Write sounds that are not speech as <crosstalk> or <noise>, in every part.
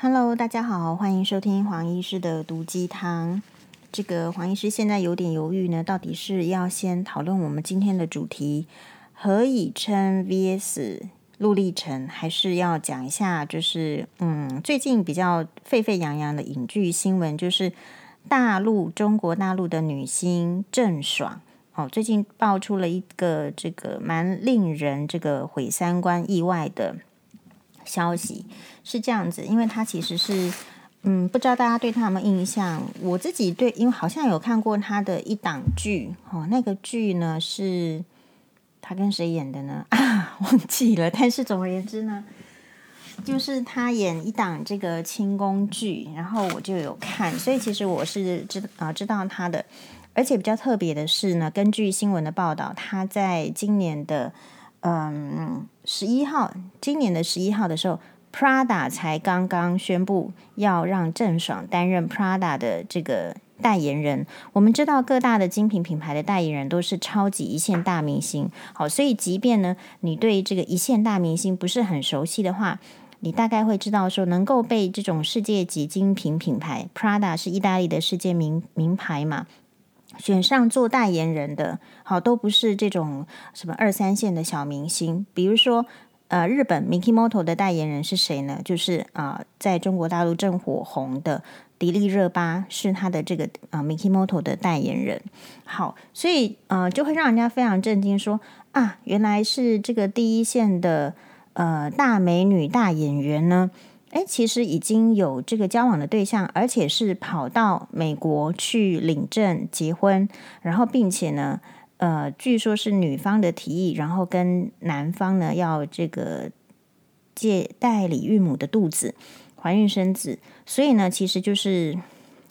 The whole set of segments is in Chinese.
Hello，大家好，欢迎收听黄医师的毒鸡汤。这个黄医师现在有点犹豫呢，到底是要先讨论我们今天的主题何以琛 VS 陆励成，还是要讲一下就是嗯最近比较沸沸扬扬的影剧新闻，就是大陆中国大陆的女星郑爽哦，最近爆出了一个这个蛮令人这个毁三观意外的。消息是这样子，因为他其实是，嗯，不知道大家对他有没有印象？我自己对，因为好像有看过他的一档剧，哦，那个剧呢是他跟谁演的呢？啊，<laughs> 忘记了。但是总而言之呢，就是他演一档这个清宫剧，然后我就有看，所以其实我是知啊知道他的，而且比较特别的是呢，根据新闻的报道，他在今年的。嗯，十一号，今年的十一号的时候，Prada 才刚刚宣布要让郑爽担任 Prada 的这个代言人。我们知道各大的精品品牌的代言人都是超级一线大明星，好，所以即便呢你对这个一线大明星不是很熟悉的话，你大概会知道说，能够被这种世界级精品品牌 Prada 是意大利的世界名名牌嘛。选上做代言人的，好，都不是这种什么二三线的小明星。比如说，呃，日本 Mikimoto 的代言人是谁呢？就是啊、在中国大陆正火红的迪丽热巴是他的这个啊、Mikimoto 的代言人。好，所以呃，就会让人家非常震惊说，说啊，原来是这个第一线的呃大美女大演员呢。哎，其实已经有这个交往的对象，而且是跑到美国去领证结婚，然后并且呢，呃，据说是女方的提议，然后跟男方呢要这个借代理孕母的肚子怀孕生子，所以呢，其实就是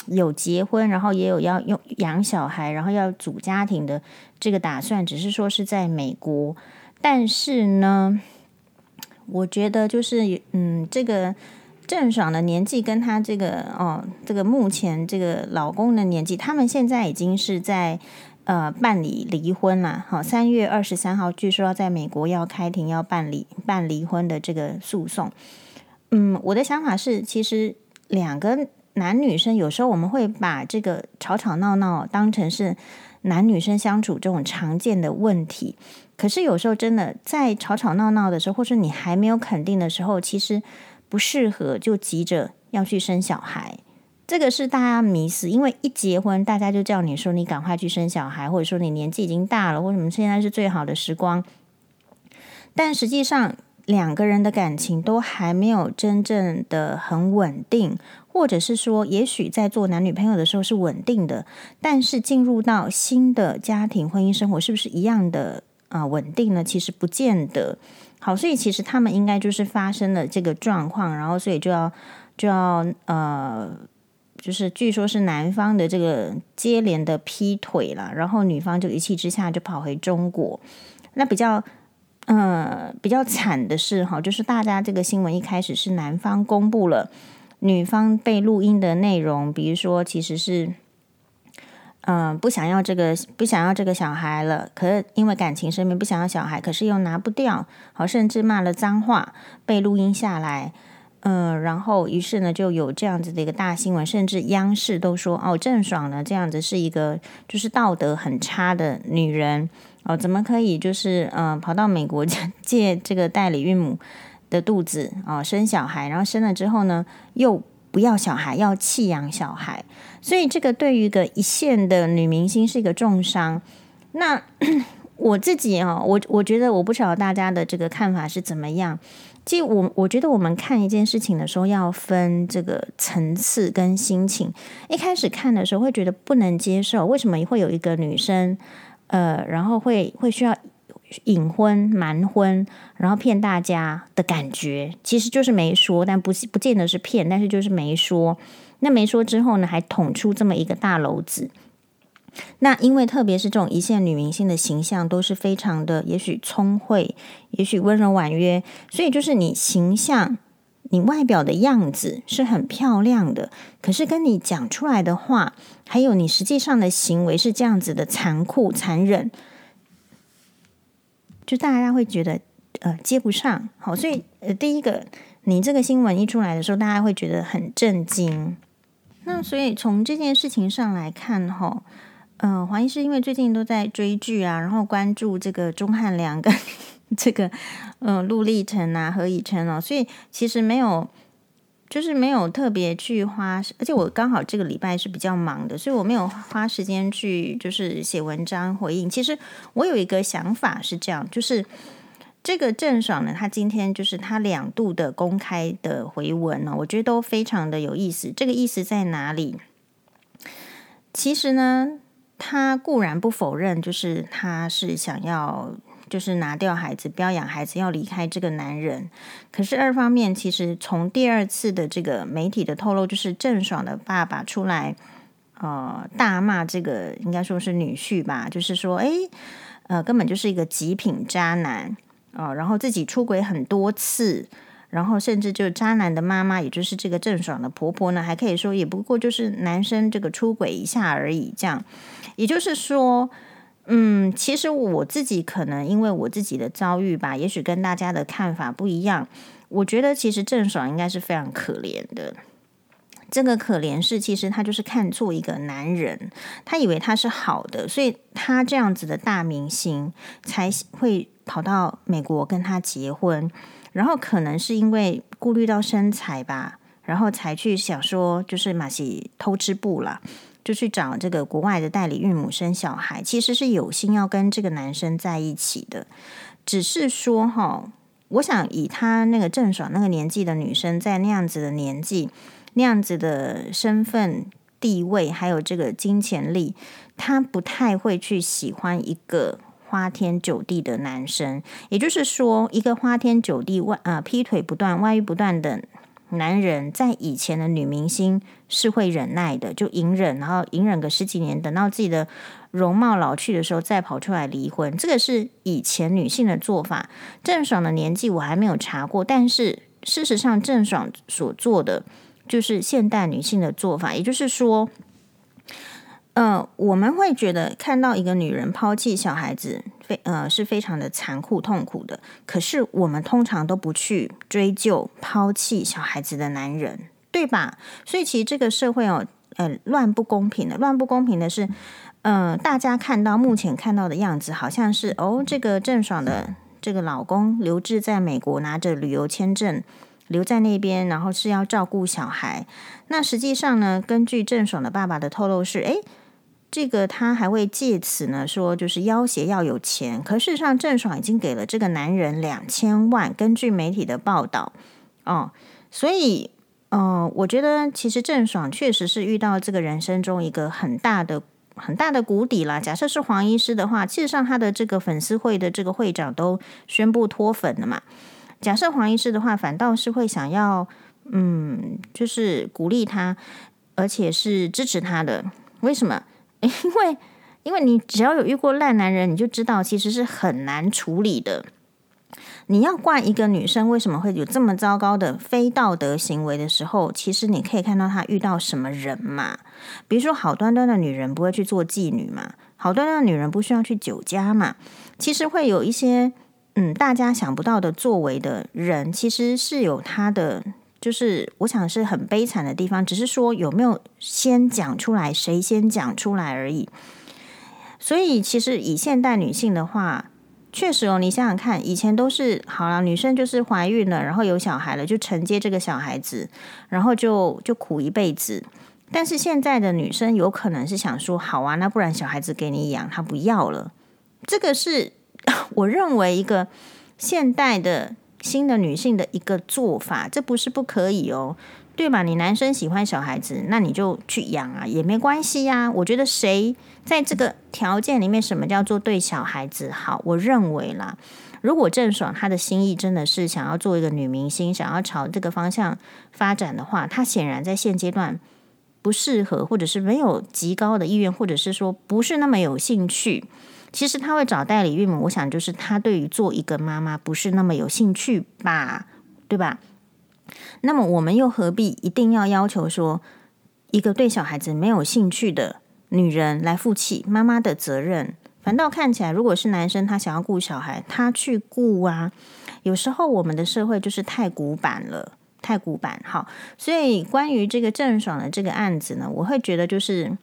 有结婚，然后也有要用养小孩，然后要组家庭的这个打算，只是说是在美国，但是呢。我觉得就是，嗯，这个郑爽的年纪跟她这个哦，这个目前这个老公的年纪，他们现在已经是在呃办理离婚啦。好，三月二十三号，据说要在美国要开庭要办理办离婚的这个诉讼。嗯，我的想法是，其实两个男女生有时候我们会把这个吵吵闹闹当成是男女生相处这种常见的问题。可是有时候真的在吵吵闹闹的时候，或是你还没有肯定的时候，其实不适合就急着要去生小孩。这个是大家迷思，因为一结婚，大家就叫你说你赶快去生小孩，或者说你年纪已经大了，为什么现在是最好的时光？但实际上两个人的感情都还没有真正的很稳定，或者是说，也许在做男女朋友的时候是稳定的，但是进入到新的家庭婚姻生活，是不是一样的？啊，稳定呢？其实不见得好，所以其实他们应该就是发生了这个状况，然后所以就要就要呃，就是据说是男方的这个接连的劈腿了，然后女方就一气之下就跑回中国。那比较呃比较惨的是哈，就是大家这个新闻一开始是男方公布了女方被录音的内容，比如说其实是。嗯，不想要这个，不想要这个小孩了。可是因为感情生病，不想要小孩，可是又拿不掉，好，甚至骂了脏话，被录音下来。嗯，然后于是呢，就有这样子的一个大新闻，甚至央视都说，哦，郑爽呢这样子是一个就是道德很差的女人哦，怎么可以就是嗯跑到美国 <laughs> 借这个代理孕母的肚子啊、哦、生小孩，然后生了之后呢又。不要小孩，要弃养小孩，所以这个对于一个一线的女明星是一个重伤。那 <clears throat> 我自己啊，我我觉得我不晓得大家的这个看法是怎么样。其实我我觉得我们看一件事情的时候要分这个层次跟心情。一开始看的时候会觉得不能接受，为什么会有一个女生，呃，然后会会需要。隐婚、瞒婚，然后骗大家的感觉，其实就是没说，但不是不见得是骗，但是就是没说。那没说之后呢，还捅出这么一个大篓子。那因为特别是这种一线女明星的形象都是非常的，也许聪慧，也许温柔婉约，所以就是你形象、你外表的样子是很漂亮的，可是跟你讲出来的话，还有你实际上的行为是这样子的残酷、残忍。就大家会觉得呃接不上，好，所以呃第一个你这个新闻一出来的时候，大家会觉得很震惊。那所以从这件事情上来看，哈，嗯，黄医师因为最近都在追剧啊，然后关注这个钟汉良跟 <laughs> 这个嗯陆立成啊、何以琛哦，所以其实没有，就是没有特别去花，而且我刚好这个礼拜是比较忙的，所以我没有花时间去就是写文章回应。其实我有一个想法是这样，就是。这个郑爽呢，他今天就是他两度的公开的回文呢，我觉得都非常的有意思。这个意思在哪里？其实呢，他固然不否认，就是他是想要就是拿掉孩子，不要养孩子，要离开这个男人。可是二方面，其实从第二次的这个媒体的透露，就是郑爽的爸爸出来呃大骂这个应该说是女婿吧，就是说，哎，呃，根本就是一个极品渣男。哦，然后自己出轨很多次，然后甚至就是渣男的妈妈，也就是这个郑爽的婆婆呢，还可以说也不过就是男生这个出轨一下而已。这样，也就是说，嗯，其实我自己可能因为我自己的遭遇吧，也许跟大家的看法不一样。我觉得其实郑爽应该是非常可怜的。这个可怜是，其实他就是看错一个男人，他以为他是好的，所以他这样子的大明星才会。跑到美国跟他结婚，然后可能是因为顾虑到身材吧，然后才去想说，就是马戏偷吃布了，就去找这个国外的代理孕母生小孩。其实是有心要跟这个男生在一起的，只是说哈，我想以他那个郑爽那个年纪的女生，在那样子的年纪、那样子的身份地位，还有这个金钱力，她不太会去喜欢一个。花天酒地的男生，也就是说，一个花天酒地、外啊劈腿不断、外遇不断的男人，在以前的女明星是会忍耐的，就隐忍，然后隐忍个十几年，等到自己的容貌老去的时候，再跑出来离婚。这个是以前女性的做法。郑爽的年纪我还没有查过，但是事实上，郑爽所做的就是现代女性的做法，也就是说。呃，我们会觉得看到一个女人抛弃小孩子，非呃是非常的残酷痛苦的。可是我们通常都不去追究抛弃小孩子的男人，对吧？所以其实这个社会哦，呃，乱不公平的，乱不公平的是，呃，大家看到目前看到的样子，好像是哦，这个郑爽的这个老公留置在美国，拿着旅游签证留在那边，然后是要照顾小孩。那实际上呢，根据郑爽的爸爸的透露是，诶。这个他还会借此呢说，就是要挟要有钱。可事实上，郑爽已经给了这个男人两千万。根据媒体的报道，哦，所以，呃，我觉得其实郑爽确实是遇到这个人生中一个很大的、很大的谷底啦。假设是黄医师的话，事实上他的这个粉丝会的这个会长都宣布脱粉了嘛。假设黄医师的话，反倒是会想要，嗯，就是鼓励他，而且是支持他的。为什么？<laughs> 因为，因为你只要有遇过烂男人，你就知道其实是很难处理的。你要怪一个女生为什么会有这么糟糕的非道德行为的时候，其实你可以看到她遇到什么人嘛。比如说，好端端的女人不会去做妓女嘛，好端端的女人不需要去酒家嘛。其实会有一些嗯，大家想不到的作为的人，其实是有他的。就是我想是很悲惨的地方，只是说有没有先讲出来，谁先讲出来而已。所以其实以现代女性的话，确实哦，你想想看，以前都是好了，女生就是怀孕了，然后有小孩了，就承接这个小孩子，然后就就苦一辈子。但是现在的女生有可能是想说，好啊，那不然小孩子给你养，她不要了。这个是 <laughs> 我认为一个现代的。新的女性的一个做法，这不是不可以哦，对吧？你男生喜欢小孩子，那你就去养啊，也没关系呀。我觉得谁在这个条件里面，什么叫做对小孩子好？我认为啦，如果郑爽她的心意真的是想要做一个女明星，想要朝这个方向发展的话，她显然在现阶段不适合，或者是没有极高的意愿，或者是说不是那么有兴趣。其实她会找代理孕母，我想就是她对于做一个妈妈不是那么有兴趣吧，对吧？那么我们又何必一定要要求说一个对小孩子没有兴趣的女人来负起妈妈的责任？反倒看起来，如果是男生他想要顾小孩，他去顾啊。有时候我们的社会就是太古板了，太古板。好，所以关于这个郑爽的这个案子呢，我会觉得就是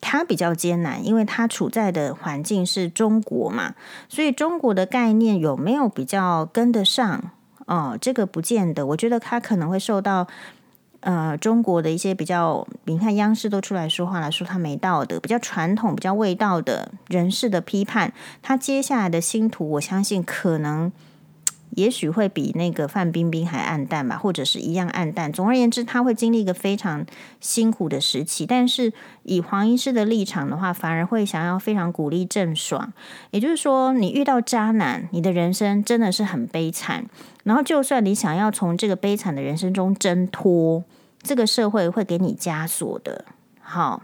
他比较艰难，因为他处在的环境是中国嘛，所以中国的概念有没有比较跟得上？哦，这个不见得。我觉得他可能会受到。呃，中国的一些比较，你看央视都出来说话了，说他没道德，比较传统、比较味道的人士的批判，他接下来的星途，我相信可能。也许会比那个范冰冰还暗淡吧，或者是一样暗淡。总而言之，他会经历一个非常辛苦的时期。但是以黄医师的立场的话，反而会想要非常鼓励郑爽。也就是说，你遇到渣男，你的人生真的是很悲惨。然后，就算你想要从这个悲惨的人生中挣脱，这个社会会给你枷锁的。好。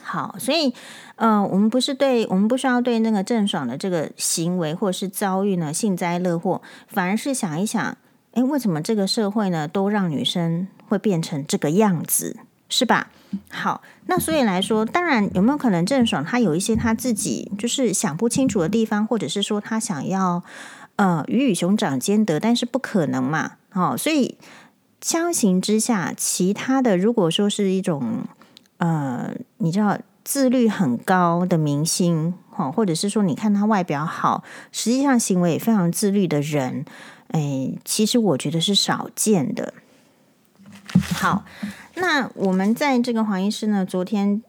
好，所以，呃，我们不是对，我们不需要对那个郑爽的这个行为或者是遭遇呢幸灾乐祸，反而是想一想，诶，为什么这个社会呢都让女生会变成这个样子，是吧？好，那所以来说，当然有没有可能郑爽她有一些她自己就是想不清楚的地方，或者是说她想要呃鱼与熊掌兼得，但是不可能嘛？哦，所以相形之下，其他的如果说是一种。呃，你知道自律很高的明星，哦，或者是说，你看他外表好，实际上行为也非常自律的人，哎，其实我觉得是少见的。好，那我们在这个黄医师呢，昨天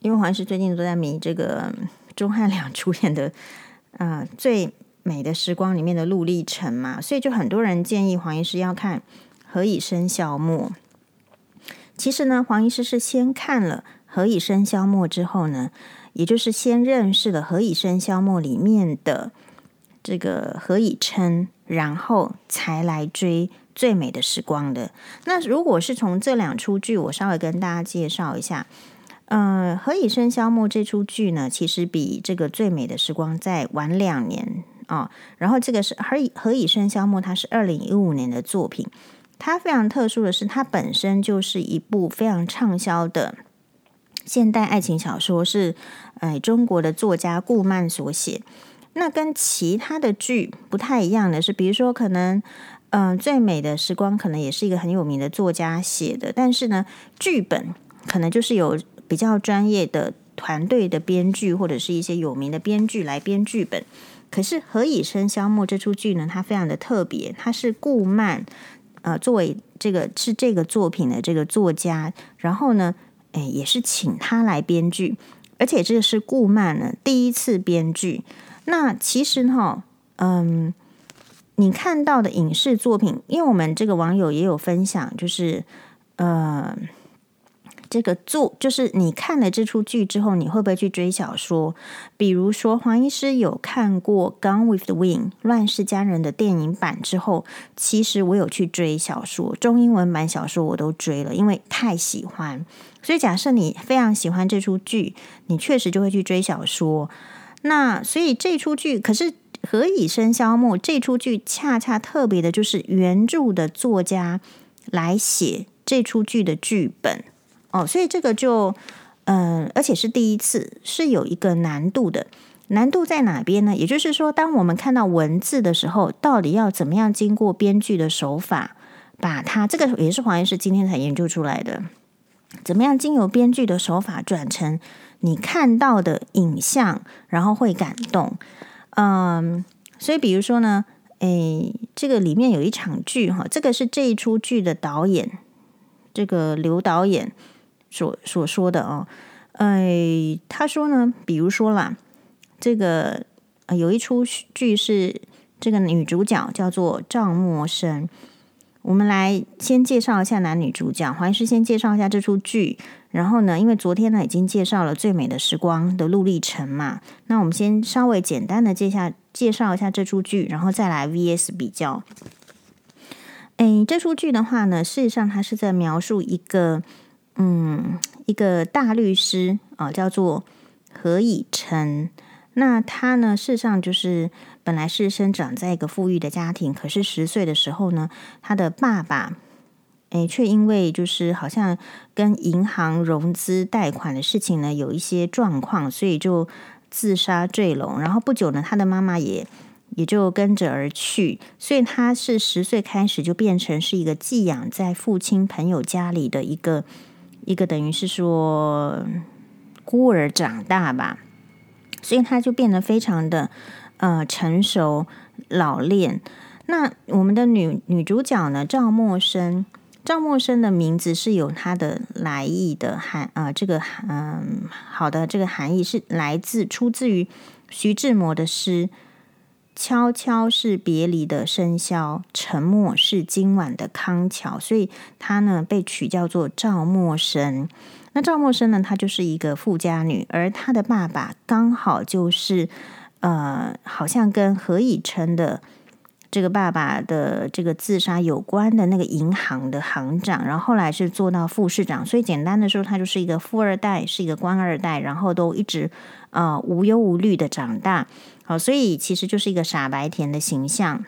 因为黄医师最近都在迷这个 <laughs> 钟汉良 <laughs> 主演的啊、呃《最美的时光》里面的陆历程嘛，所以就很多人建议黄医师要看《何以笙箫默》。其实呢，黄医师是先看了《何以笙箫默》之后呢，也就是先认识了《何以笙箫默》里面的这个何以琛，然后才来追《最美的时光》的。那如果是从这两出剧，我稍微跟大家介绍一下。嗯、《何以笙箫默》这出剧呢，其实比这个《最美的时光》再晚两年啊、然后这个是《何以何以笙箫默》，它是二零一五年的作品。它非常特殊的是，它本身就是一部非常畅销的现代爱情小说，是哎中国的作家顾漫所写。那跟其他的剧不太一样的是，比如说可能嗯、《最美的时光》可能也是一个很有名的作家写的，但是呢，剧本可能就是有比较专业的团队的编剧或者是一些有名的编剧来编剧本。可是《何以笙箫默》这出剧呢，它非常的特别，它是顾漫。呃，作为这个是这个作品的这个作家，然后呢，哎，也是请他来编剧，而且这个是顾漫呢第一次编剧。那其实哈，嗯，你看到的影视作品，因为我们这个网友也有分享，就是呃。这个作就是你看了这出剧之后，你会不会去追小说？比如说黄医师有看过《Gone with the Wind》乱世佳人的电影版之后，其实我有去追小说，中英文版小说我都追了，因为太喜欢。所以假设你非常喜欢这出剧，你确实就会去追小说。那所以这出剧，可是《何以笙箫默》这出剧恰恰特别的就是原著的作家来写这出剧的剧本。哦，所以这个就，嗯、而且是第一次，是有一个难度的。难度在哪边呢？也就是说，当我们看到文字的时候，到底要怎么样经过编剧的手法，把它这个也是黄医师今天才研究出来的，怎么样经由编剧的手法转成你看到的影像，然后会感动。嗯，所以比如说呢，诶，这个里面有一场剧哈，这个是这一出剧的导演，这个刘导演。所所说的哦，哎，他说呢，比如说啦，这个呃有一出剧是这个女主角叫做赵默笙。我们来先介绍一下男女主角，还是先介绍一下这出剧。然后呢，因为昨天呢已经介绍了《最美的时光》的陆励成嘛，那我们先稍微简单的介绍介绍一下这出剧，然后再来 VS 比较。哎，这出剧的话呢，事实上它是在描述一个。嗯，一个大律师啊，叫做何以琛。那他呢，事实上就是本来是生长在一个富裕的家庭，可是十岁的时候呢，他的爸爸诶，却因为就是好像跟银行融资贷款的事情呢有一些状况，所以就自杀坠楼。然后不久呢，他的妈妈也也就跟着而去，所以他是十岁开始就变成是一个寄养在父亲朋友家里的一个一个等于是说孤儿长大吧，所以他就变得非常的呃成熟老练。那我们的女女主角呢，赵默笙，赵默笙的名字是有它的来意的含、呃，这个嗯、好的这个含义是来自出自于徐志摩的诗。悄悄是别离的笙箫，沉默是今晚的康桥，所以她呢被取叫做赵默笙。那赵默笙呢，她就是一个富家女，而她的爸爸刚好就是呃，好像跟何以琛的这个爸爸的这个自杀有关的那个银行的行长，然后后来是做到副市长，所以简单的说，他就是一个富二代，是一个官二代，然后都一直呃无忧无虑的长大。好，所以其实就是一个傻白甜的形象，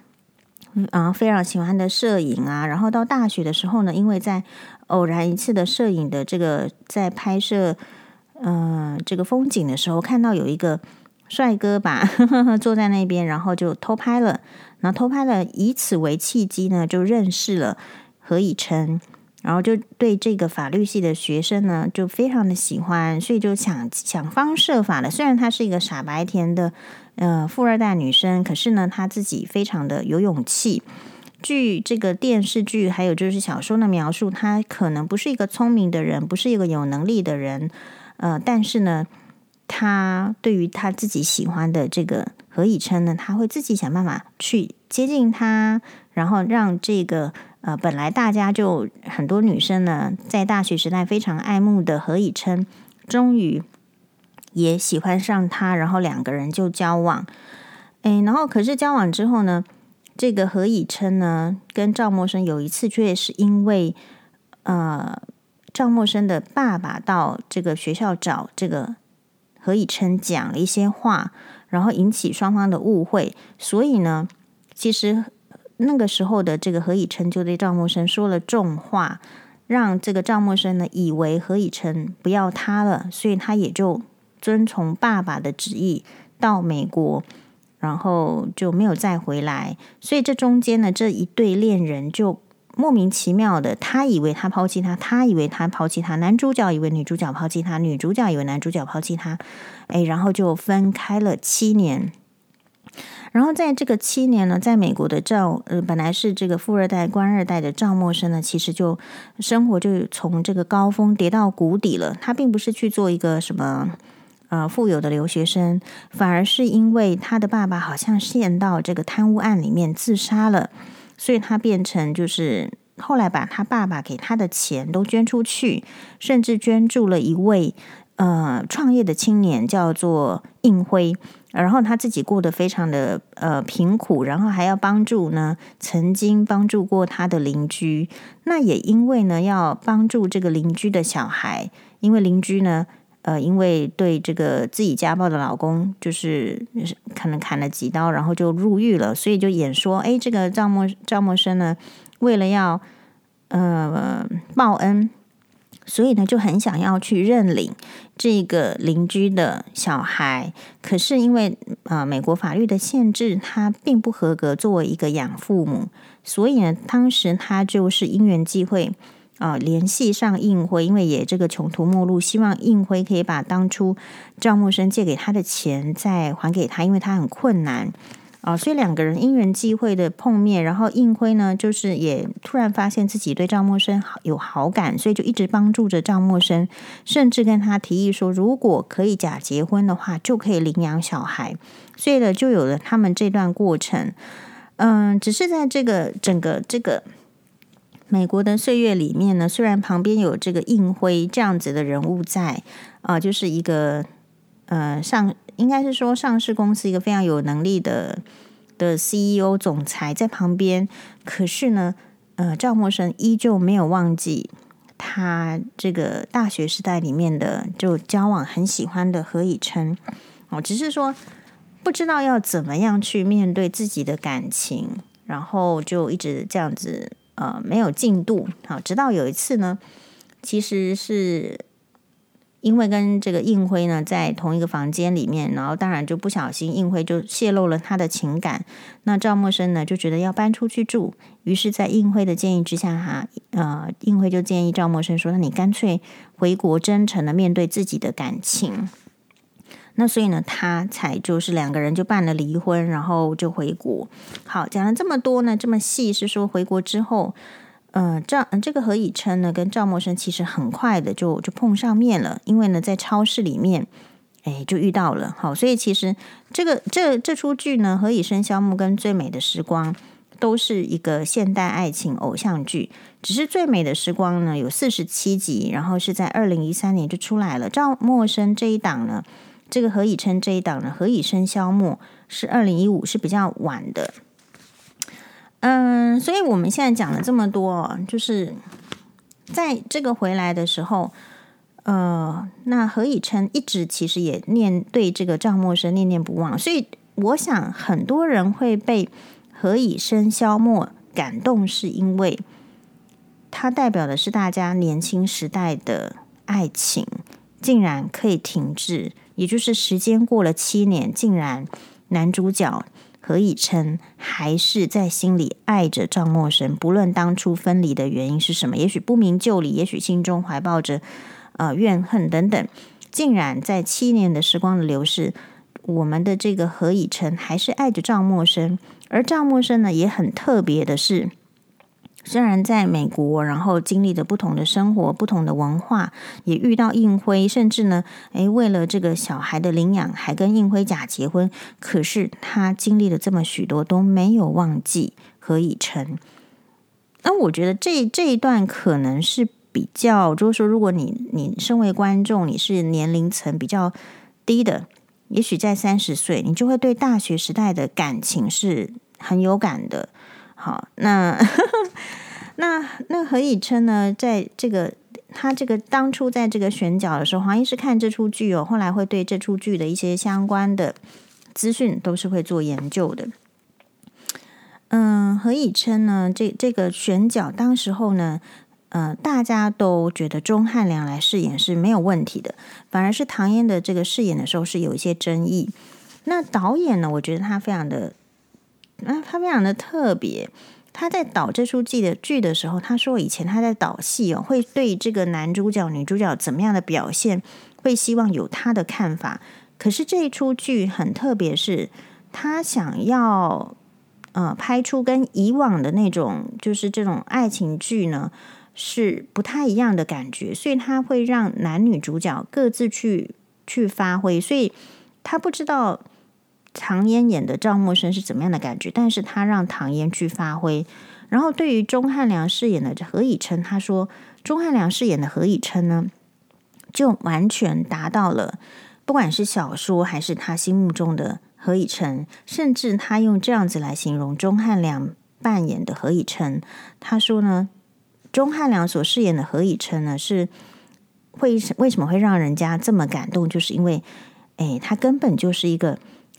嗯，非常喜欢的摄影啊。然后到大学的时候呢，因为在偶然一次的摄影的这个在拍摄，嗯、这个风景的时候，看到有一个帅哥吧 <laughs> 坐在那边，然后就偷拍了。然后偷拍了，以此为契机呢，就认识了何以琛，然后就对这个法律系的学生呢，就非常的喜欢，所以就想想方设法的。虽然她是一个傻白甜的。呃，富二代女生，可是呢，她自己非常的有勇气。据这个电视剧还有就是小说的描述，她可能不是一个聪明的人，不是一个有能力的人。呃，但是呢，她对于她自己喜欢的这个何以琛呢，他会自己想办法去接近他，然后让这个呃本来大家就很多女生呢，在大学时代非常爱慕的何以琛，终于。也喜欢上他，然后两个人就交往。诶，然后可是交往之后呢，这个何以琛呢，跟赵默笙有一次却是因为，呃，赵默笙的爸爸到这个学校找这个何以琛讲了一些话，然后引起双方的误会，所以呢，其实那个时候的这个何以琛就对赵默笙说了重话，让这个赵默笙呢以为何以琛不要他了，所以他也就。遵从爸爸的旨意到美国，然后就没有再回来。所以这中间呢，这一对恋人就莫名其妙的，他以为他抛弃他，他以为他抛弃他，男主角以为女主角抛弃他，女主角以为男主角抛弃他，哎，然后就分开了七年。然后在这个七年呢，在美国的赵呃，本来是这个富二代、官二代的赵默笙呢，其实就生活就从这个高峰跌到谷底了。他并不是去做一个什么。呃，富有的留学生，反而是因为他的爸爸好像陷到这个贪污案里面自杀了，所以他变成就是后来把他爸爸给他的钱都捐出去，甚至捐助了一位呃创业的青年，叫做应辉，然后他自己过得非常的呃贫苦，然后还要帮助呢曾经帮助过他的邻居，那也因为呢要帮助这个邻居的小孩，因为邻居呢。呃，因为对这个自己家暴的老公，就是可能砍了几刀，然后就入狱了，所以就演说，哎，这个赵默赵默笙呢，为了要呃报恩，所以呢就很想要去认领这个邻居的小孩，可是因为呃美国法律的限制，他并不合格作为一个养父母，所以呢，当时他就是因缘际会。啊，联系上应辉，因为也这个穷途末路，希望应辉可以把当初赵默笙借给他的钱再还给他，因为他很困难啊，所以两个人因缘际会的碰面，然后应辉呢，就是也突然发现自己对赵默笙有好感，所以就一直帮助着赵默笙，甚至跟他提议说，如果可以假结婚的话，就可以领养小孩，所以呢，就有了他们这段过程。嗯，只是在这个整个这个。美国的岁月里面呢，虽然旁边有这个印辉这样子的人物在，啊、就是一个呃上应该是说上市公司一个非常有能力的的 CEO 总裁在旁边，可是呢，呃，赵默笙依旧没有忘记他这个大学时代里面的就交往很喜欢的何以琛，哦，只是说不知道要怎么样去面对自己的感情，然后就一直这样子。呃，没有进度。好，直到有一次呢，其实是因为跟这个映辉呢在同一个房间里面，然后当然就不小心映辉就泄露了他的情感。那赵默笙呢就觉得要搬出去住，于是，在映辉的建议之下，哈，呃，映辉就建议赵默笙说：“那你干脆回国，真诚的面对自己的感情。”那所以呢，他才就是两个人就办了离婚，然后就回国。好，讲了这么多呢，这么细是说回国之后。呃，赵这个何以琛呢，跟赵默笙其实很快的就就碰上面了，因为呢，在超市里面，哎，就遇到了。好，所以其实这个这这出剧呢，《何以笙箫默》跟《最美的时光》都是一个现代爱情偶像剧，只是《最美的时光》呢有四十七集，然后是在二零一三年就出来了。赵默笙这一档呢，这个何以琛这一档呢，《何以笙箫默》是二零一五，是比较晚的。嗯，所以我们现在讲了这么多，就是在这个回来的时候，呃，那何以琛一直其实也念对这个赵默笙念念不忘，所以我想很多人会被何以笙箫默感动，是因为它代表的是大家年轻时代的爱情竟然可以停滞，也就是时间过了七年，竟然男主角。何以琛还是在心里爱着赵默笙，不论当初分离的原因是什么，也许不明就里，也许心中怀抱着呃怨恨等等，竟然在七年的时光的流逝，我们的这个何以琛还是爱着赵默笙，而赵默笙呢也很特别的是。虽然在美国，然后经历的不同的生活、不同的文化，也遇到映辉，甚至呢，诶，为了这个小孩的领养，还跟映辉假结婚。可是他经历了这么许多，都没有忘记何以琛。那我觉得这这一段可能是比较，就是说，如果你你身为观众，你是年龄层比较低的，也许在三十岁，你就会对大学时代的感情是很有感的。好，那 <laughs> 那那何以琛呢？在这个他这个当初在这个选角的时候，黄医师看这出剧哦，后来会对这出剧的一些相关的资讯都是会做研究的。嗯，何以琛呢？这这个选角当时候呢，呃，大家都觉得钟汉良来饰演是没有问题的，反而是唐嫣的这个饰演的时候是有一些争议。那导演呢，我觉得他非常的。那他非常的特别，他在导这出剧的剧的时候，他说以前他在导戏哦，会对这个男主角、女主角怎么样的表现，会希望有他的看法。可是这一出剧很特别，是他想要呃拍出跟以往的那种就是这种爱情剧呢是不太一样的感觉，所以他会让男女主角各自去去发挥，所以他不知道。唐嫣演的赵默笙是怎么样的感觉？但是他让唐嫣去发挥。然后对于钟汉良饰演的何以琛，他说钟汉良饰演的何以琛呢，就完全达到了，不管是小说还是他心目中的何以琛，甚至他用这样子来形容钟汉良扮演的何以琛，他说呢，钟汉良所饰演的何以琛呢，是会为什么会让人家这么感动？就是因为，哎，他根本就是一个。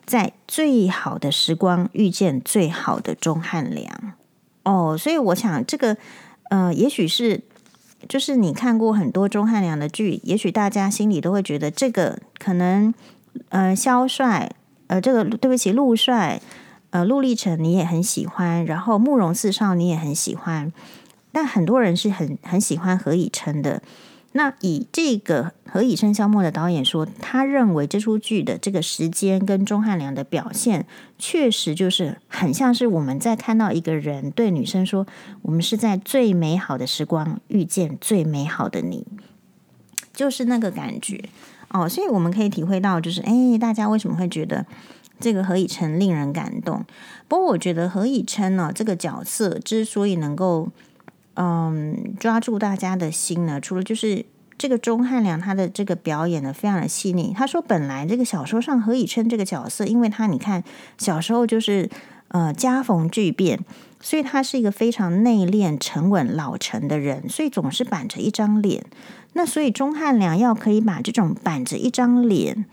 在最好的时光遇见最好的钟汉良哦，所以我想这个呃，也许是就是你看过很多钟汉良的剧，也许大家心里都会觉得这个可能呃，萧帅呃，这个对不起，陆帅呃，陆励成你也很喜欢，然后慕容四少你也很喜欢，但很多人是很很喜欢何以琛的。那以这个何以笙箫默的导演说，他认为这出剧的这个时间跟钟汉良的表现，确实就是很像是我们在看到一个人对女生说：“我们是在最美好的时光遇见最美好的你”，就是那个感觉哦。所以我们可以体会到，就是哎，大家为什么会觉得这个何以琛令人感动？不过我觉得何以琛呢，这个角色之所以能够。嗯，抓住大家的心呢，除了就是这个钟汉良他的这个表演呢，非常的细腻。他说，本来这个小说上何以琛这个角色，因为他你看小时候就是呃家逢巨变，所以他是一个非常内敛、沉稳、老成的人，所以总是板着一张脸。那所以钟汉良要可以把这种板着一张脸，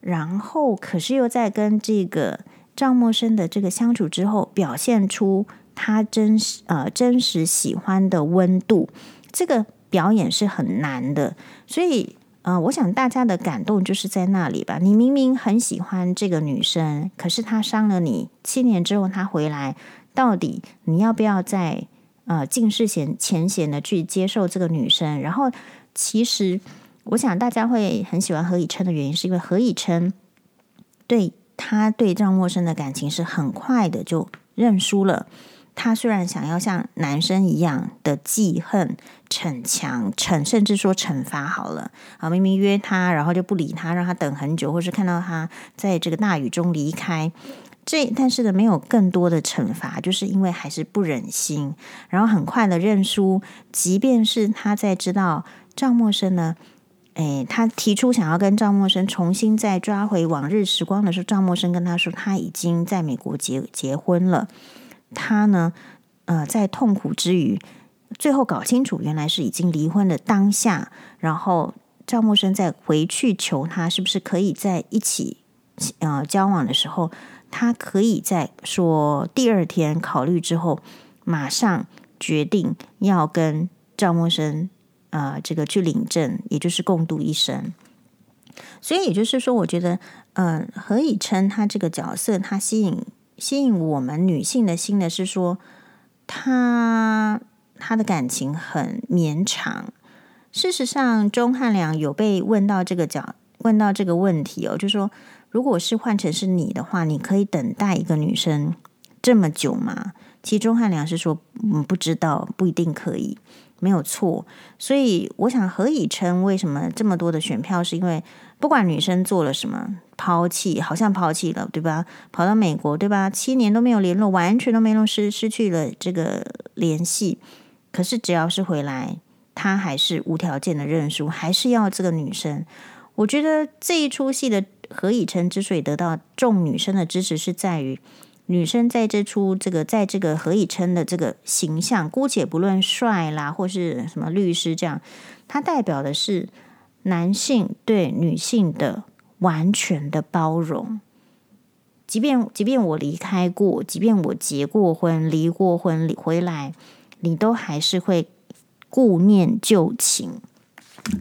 然后可是又在跟这个赵默笙的这个相处之后，表现出。他真实呃真实喜欢的温度，这个表演是很难的，所以呃，我想大家的感动就是在那里吧。你明明很喜欢这个女生，可是她伤了你，七年之后她回来，到底你要不要再呃尽释前前嫌的去接受这个女生？然后，其实我想大家会很喜欢何以琛的原因，是因为何以琛对他对赵默生的感情是很快的就认输了。他虽然想要像男生一样的记恨、逞强、惩，甚至说惩罚好了。啊，明明约他，然后就不理他，让他等很久，或是看到他在这个大雨中离开，这但是呢，没有更多的惩罚，就是因为还是不忍心，然后很快的认输，即便是他在知道赵默生呢，诶，他提出想要跟赵默生重新再抓回往日时光的时候，赵默生跟他说他已经在美国结结婚了。他呢，呃，在痛苦之余，最后搞清楚原来是已经离婚的当下，然后赵默笙再回去求他，是不是可以在一起呃交往的时候，他可以在说第二天考虑之后，马上决定要跟赵默笙呃这个去领证，也就是共度一生。所以也就是说，我觉得，嗯、何以琛他这个角色，他吸引。吸引我们女性的心的是说，他他的感情很绵长。事实上，钟汉良有被问到这个角，问到这个问题哦，就是说，如果是换成是你的话，你可以等待一个女生这么久吗？其实钟汉良是说，嗯，不知道，不一定可以，没有错。所以，我想何以琛为什么这么多的选票，是因为。不管女生做了什么，抛弃好像抛弃了，对吧？跑到美国，对吧？七年都没有联络，完全都没有失失去了这个联系。可是只要是回来，他还是无条件的认输，还是要这个女生。我觉得这一出戏的何以琛之所以得到众女生的支持，是在于女生在这出这个在这个何以琛的这个形象，姑且不论帅啦或是什么律师这样，他代表的是。男性对女性的完全的包容，即便即便我离开过，即便我结过婚、离过婚，离回来，你都还是会顾念旧情。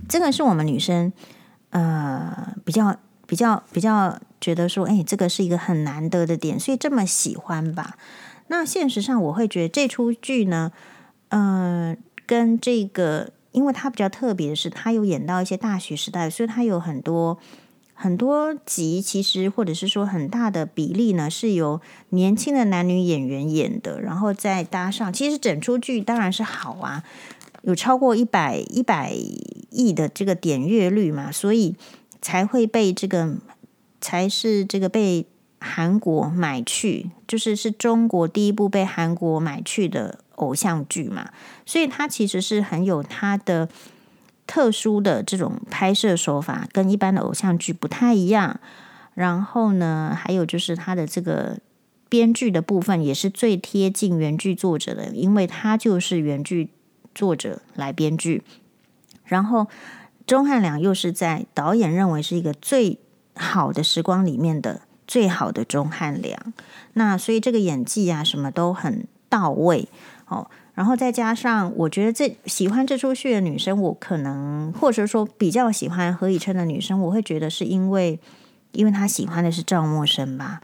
这个是我们女生呃比较比较比较觉得说，哎，这个是一个很难得的点，所以这么喜欢吧？那现实上，我会觉得这出剧呢，嗯、跟这个。因为他比较特别的是，他有演到一些大学时代，所以他有很多很多集，其实或者是说很大的比例呢，是由年轻的男女演员演的，然后再搭上，其实整出剧当然是好啊，有超过一百一百亿的这个点阅率嘛，所以才会被这个才是这个被韩国买去，就是是中国第一部被韩国买去的。偶像剧嘛，所以它其实是很有它的特殊的这种拍摄手法，跟一般的偶像剧不太一样。然后呢，还有就是它的这个编剧的部分也是最贴近原剧作者的，因为他就是原剧作者来编剧。然后钟汉良又是在导演认为是一个最好的时光里面的最好的钟汉良，那所以这个演技啊什么都很到位。哦，然后再加上，我觉得这喜欢这出戏的女生，我可能或者说比较喜欢何以琛的女生，我会觉得是因为，因为她喜欢的是赵默笙吧。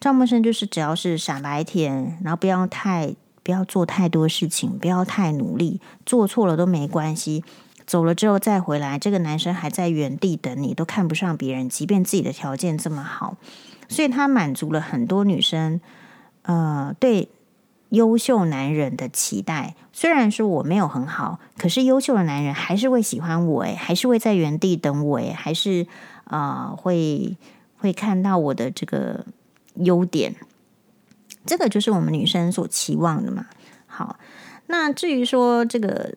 赵默笙就是只要是傻白甜，然后不要太不要做太多事情，不要太努力，做错了都没关系，走了之后再回来，这个男生还在原地等你，都看不上别人，即便自己的条件这么好，所以他满足了很多女生，呃，对。优秀男人的期待，虽然说我没有很好，可是优秀的男人还是会喜欢我诶，还是会在原地等我诶，还是啊、呃、会会看到我的这个优点，这个就是我们女生所期望的嘛。好，那至于说这个，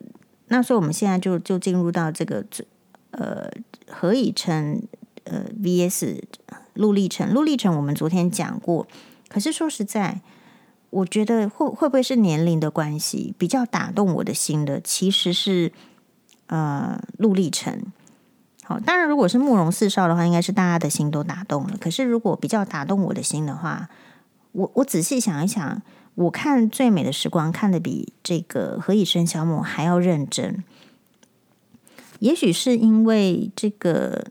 那所以我们现在就就进入到这个呃何以琛呃 VS 陆励成，陆励成我们昨天讲过，可是说实在。我觉得会会不会是年龄的关系，比较打动我的心的，其实是呃陆励成。好，当然如果是慕容四少的话，应该是大家的心都打动了。可是如果比较打动我的心的话，我我仔细想一想，我看《最美的时光》看得比这个《何以笙箫默》还要认真。也许是因为这个，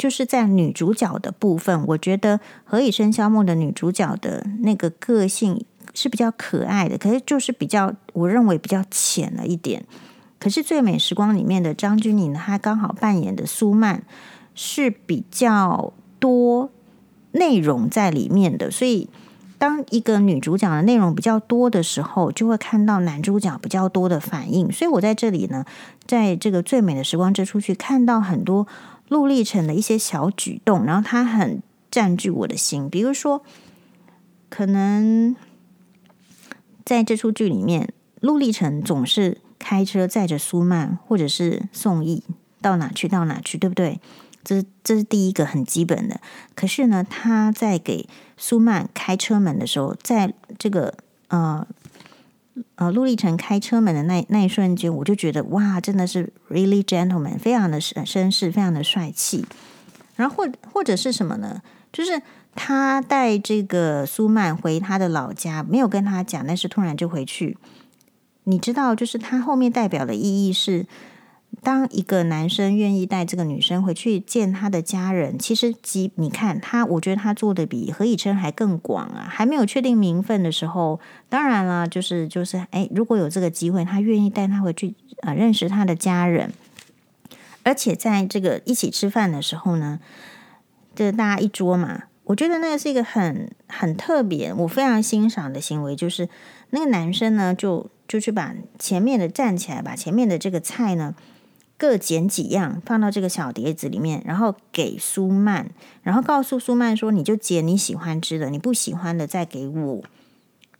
就是在女主角的部分，我觉得《何以笙箫默》的女主角的那个个性是比较可爱的，可是就是比较，我认为比较浅了一点。可是《最美时光》里面的张钧甯，她刚好扮演的苏曼是比较多内容在里面的，所以。当一个女主角的内容比较多的时候，就会看到男主角比较多的反应。所以我在这里呢，在这个最美的时光这出去看到很多陆励成的一些小举动，然后他很占据我的心。比如说，可能在这出剧里面，陆励成总是开车载着苏曼或者是宋轶到哪去到哪去，对不对？这这是第一个很基本的。可是呢，他在给苏曼开车门的时候，在这个呃呃陆励成开车门的那那一瞬间，我就觉得哇，真的是 really gentleman，非常的绅绅士，非常的帅气。然后或或者是什么呢？就是他带这个苏曼回他的老家，没有跟他讲，但是突然就回去。你知道，就是他后面代表的意义是。当一个男生愿意带这个女生回去见他的家人，其实，即你看他，我觉得他做的比何以琛还更广啊！还没有确定名分的时候，当然了，就是就是，哎，如果有这个机会，他愿意带他回去啊，认识他的家人。而且在这个一起吃饭的时候呢，这大家一桌嘛，我觉得那个是一个很很特别，我非常欣赏的行为，就是那个男生呢，就就去把前面的站起来，把前面的这个菜呢。各捡几样放到这个小碟子里面，然后给苏曼，然后告诉苏曼说：“你就捡你喜欢吃的，你不喜欢的再给我。”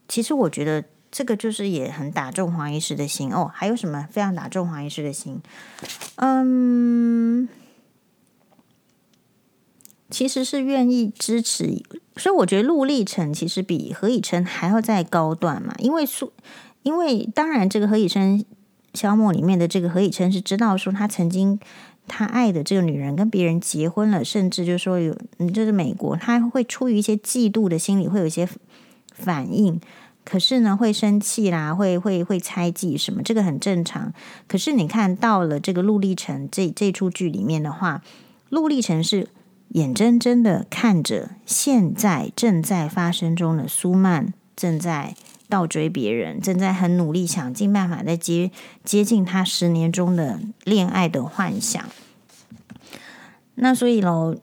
其实我觉得这个就是也很打中黄医师的心哦。还有什么非常打中黄医师的心？嗯，其实是愿意支持，所以我觉得陆丽成其实比何以琛还要再高段嘛，因为苏，因为当然这个何以琛。箫默里面的这个何以琛是知道说他曾经他爱的这个女人跟别人结婚了，甚至就是说有，就是美国他会出于一些嫉妒的心理，会有一些反应，可是呢会生气啦，会会会猜忌什么，这个很正常。可是你看到了这个陆励成这这出剧里面的话，陆励成是眼睁睁的看着现在正在发生中的苏曼正在。倒追别人，正在很努力想尽办法在接接近他十年中的恋爱的幻想。那所以喽，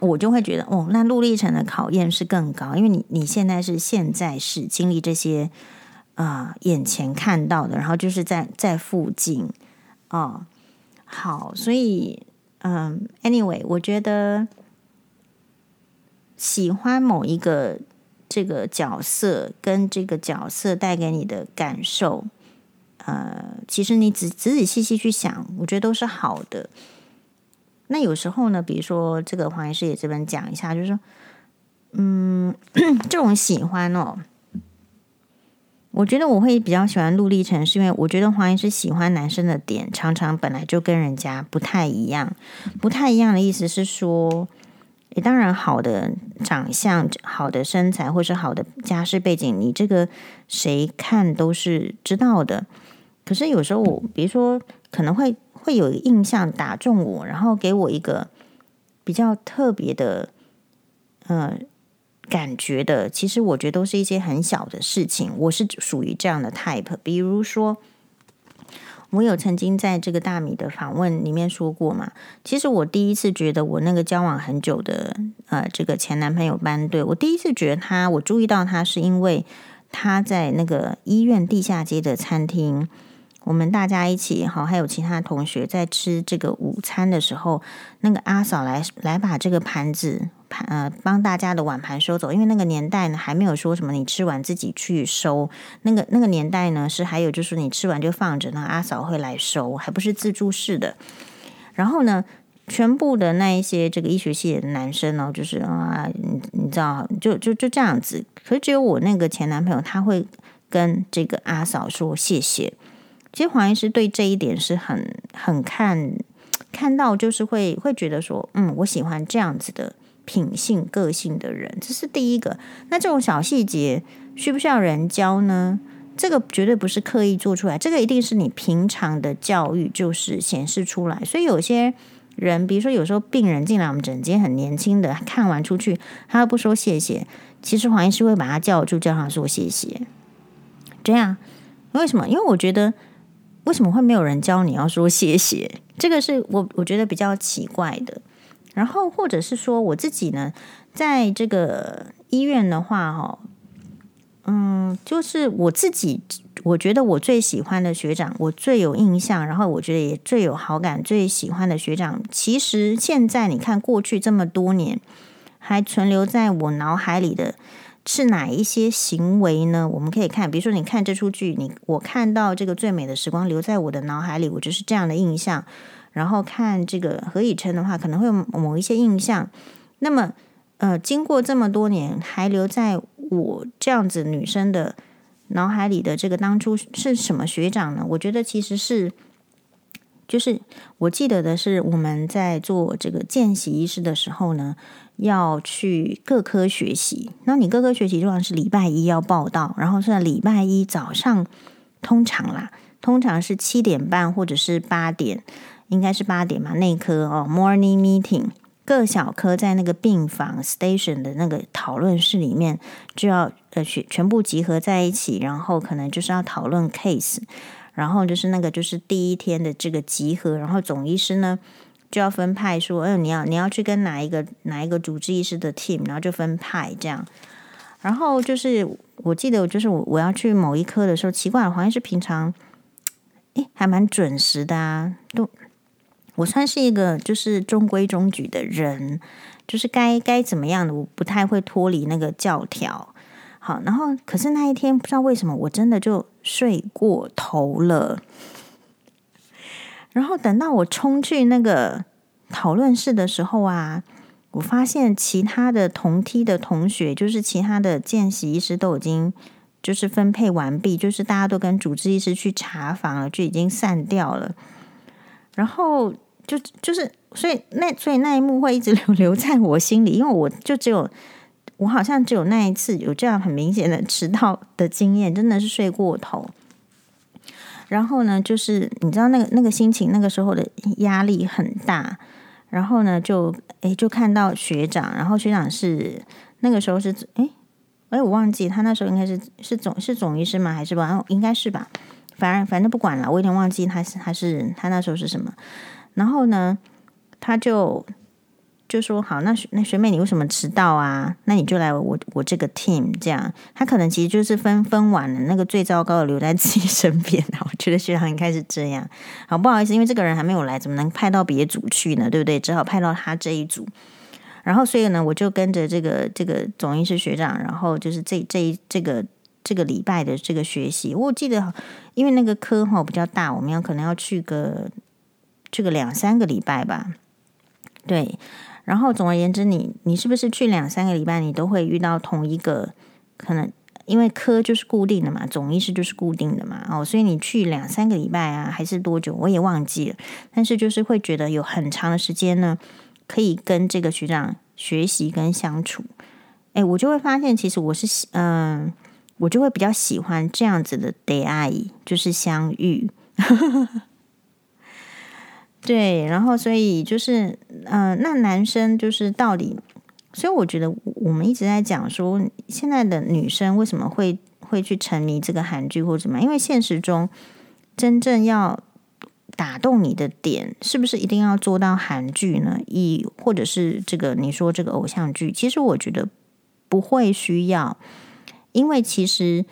我就会觉得，哦，那陆励成的考验是更高，因为你你现在是现在是经历这些啊、眼前看到的，然后就是在在附近哦。好，所以嗯，anyway，我觉得喜欢某一个。这个角色跟这个角色带给你的感受，呃，其实你仔仔仔细细去想，我觉得都是好的。那有时候呢，比如说这个黄医师也这边讲一下，就是说，嗯，<clears throat> 这种喜欢哦，我觉得我会比较喜欢陆励成，是因为我觉得黄医师喜欢男生的点，常常本来就跟人家不太一样，不太一样的意思是说。当然，好的长相、好的身材，或是好的家世背景，你这个谁看都是知道的。可是有时候我，比如说，可能会会有一个印象打中我，然后给我一个比较特别的，呃，感觉的。其实我觉得都是一些很小的事情。我是属于这样的 type，比如说。我有曾经在这个大米的访问里面说过嘛，其实我第一次觉得我那个交往很久的呃这个前男朋友班对，我第一次觉得他，我注意到他是因为他在那个医院地下街的餐厅，我们大家一起好，还有其他同学在吃这个午餐的时候，那个阿嫂来来把这个盘子。盘呃，帮大家的碗盘收走，因为那个年代呢，还没有说什么你吃完自己去收。那个那个年代呢，是还有就是你吃完就放着，那阿嫂会来收，还不是自助式的。然后呢，全部的那一些这个医学系的男生呢，就是啊，你你知道，就就就这样子。可是只有我那个前男朋友，他会跟这个阿嫂说谢谢。其实黄医师对这一点是很很看看到，就是会会觉得说，嗯，我喜欢这样子的。品性、个性的人，这是第一个。那这种小细节需不需要人教呢？这个绝对不是刻意做出来，这个一定是你平常的教育就是显示出来。所以有些人，比如说有时候病人进来我们诊间很年轻的，看完出去他不说谢谢，其实黄医师会把他叫住，叫他说谢谢。这样为什么？因为我觉得为什么会没有人教你要说谢谢？这个是我我觉得比较奇怪的。然后或者是说我自己呢，在这个医院的话，哈。嗯，就是我自己，我觉得我最喜欢的学长，我最有印象，然后我觉得也最有好感、最喜欢的学长，其实现在你看过去这么多年，还存留在我脑海里的是哪一些行为呢？我们可以看，比如说你看这出剧，你我看到这个最美的时光留在我的脑海里，我就是这样的印象。然后看这个何以琛的话，可能会有某一些印象。那么，呃，经过这么多年，还留在。我这样子女生的脑海里的这个当初是什么学长呢？我觉得其实是，就是我记得的是我们在做这个见习医师的时候呢，要去各科学习。那你各科学习通常是礼拜一要报到，然后是礼拜一早上，通常啦，通常是七点半或者是八点，应该是八点嘛，内科哦，morning meeting。各小科在那个病房 station 的那个讨论室里面，就要呃全全部集合在一起，然后可能就是要讨论 case，然后就是那个就是第一天的这个集合，然后总医师呢就要分派说，嗯、你要你要去跟哪一个哪一个主治医师的 team，然后就分派这样，然后就是我记得就是我我要去某一科的时候，奇怪，好像是平常，诶，还蛮准时的啊，都。我算是一个就是中规中矩的人，就是该该怎么样的，我不太会脱离那个教条。好，然后可是那一天不知道为什么，我真的就睡过头了。然后等到我冲去那个讨论室的时候啊，我发现其他的同梯的同学，就是其他的见习医师都已经就是分配完毕，就是大家都跟主治医师去查房了，就已经散掉了。然后。就就是，所以那所以那一幕会一直 <laughs> 留留在我心里，因为我就只有我好像只有那一次有这样很明显的迟到的经验，真的是睡过头。然后呢，就是你知道那个那个心情，那个时候的压力很大。然后呢，就诶就看到学长，然后学长是那个时候是诶诶我忘记他那时候应该是是总是总医师吗？还是吧？应该是吧。反正反正不管了，我有点忘记他是他是他那时候是什么。然后呢，他就就说：“好，那学那学妹，你为什么迟到啊？那你就来我我这个 team 这样。他可能其实就是分分完了，那个最糟糕的留在自己 <laughs> 身边。我觉得学长应该是这样。好，不好意思，因为这个人还没有来，怎么能派到别组去呢？对不对？只好派到他这一组。然后，所以呢，我就跟着这个这个总医师学长，然后就是这这一这个这个礼拜的这个学习。我记得，因为那个科哈比较大，我们要可能要去个。”去个两三个礼拜吧，对。然后总而言之你，你是不是去两三个礼拜，你都会遇到同一个可能？因为科就是固定的嘛，总医师就是固定的嘛，哦，所以你去两三个礼拜啊，还是多久？我也忘记了。但是就是会觉得有很长的时间呢，可以跟这个学长学习跟相处。哎，我就会发现，其实我是嗯、我就会比较喜欢这样子的出会い，就是相遇。对，然后所以就是，嗯、呃，那男生就是到底，所以我觉得我们一直在讲说，现在的女生为什么会会去沉迷这个韩剧或者什么？因为现实中真正要打动你的点，是不是一定要做到韩剧呢？以或者是这个你说这个偶像剧，其实我觉得不会需要，因为其实，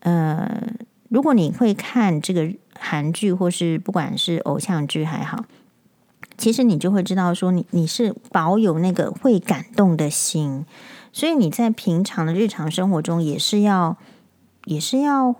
呃，如果你会看这个。韩剧或是不管是偶像剧还好，其实你就会知道说你你是保有那个会感动的心，所以你在平常的日常生活中也是要也是要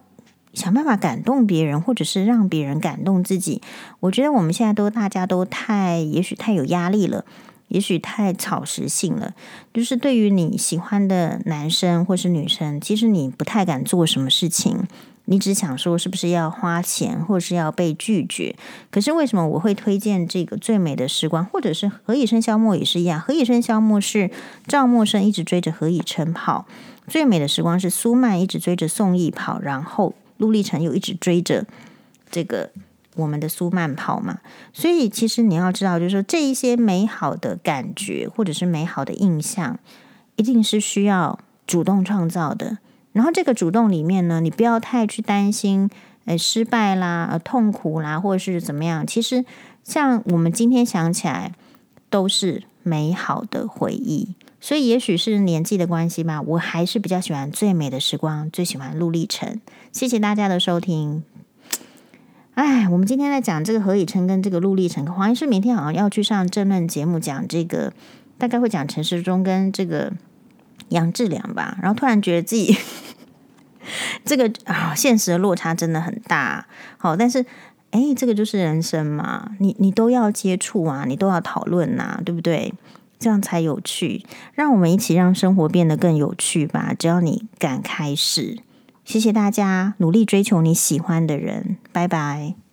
想办法感动别人，或者是让别人感动自己。我觉得我们现在都大家都太也许太有压力了，也许太草食性了，就是对于你喜欢的男生或是女生，其实你不太敢做什么事情。你只想说是不是要花钱，或是要被拒绝？可是为什么我会推荐这个最美的时光，或者是何以笙箫默也是一样？何以笙箫默是赵默笙一直追着何以琛跑，最美的时光是苏曼一直追着宋轶跑，然后陆励成又一直追着这个我们的苏曼跑嘛，所以其实你要知道，就是说这一些美好的感觉或者是美好的印象，一定是需要主动创造的。然后这个主动里面呢，你不要太去担心，呃，失败啦，呃，痛苦啦，或者是怎么样。其实像我们今天想起来，都是美好的回忆。所以也许是年纪的关系吧，我还是比较喜欢《最美的时光》，最喜欢陆励成。谢谢大家的收听。哎，我们今天在讲这个何以琛跟这个陆励成，黄医师明天好像要去上政论节目讲这个，大概会讲陈世忠跟这个杨志良吧。然后突然觉得自己。这个啊，现实的落差真的很大。好，但是哎，这个就是人生嘛，你你都要接触啊，你都要讨论呐，对不对？这样才有趣。让我们一起让生活变得更有趣吧。只要你敢开始，谢谢大家，努力追求你喜欢的人。拜拜。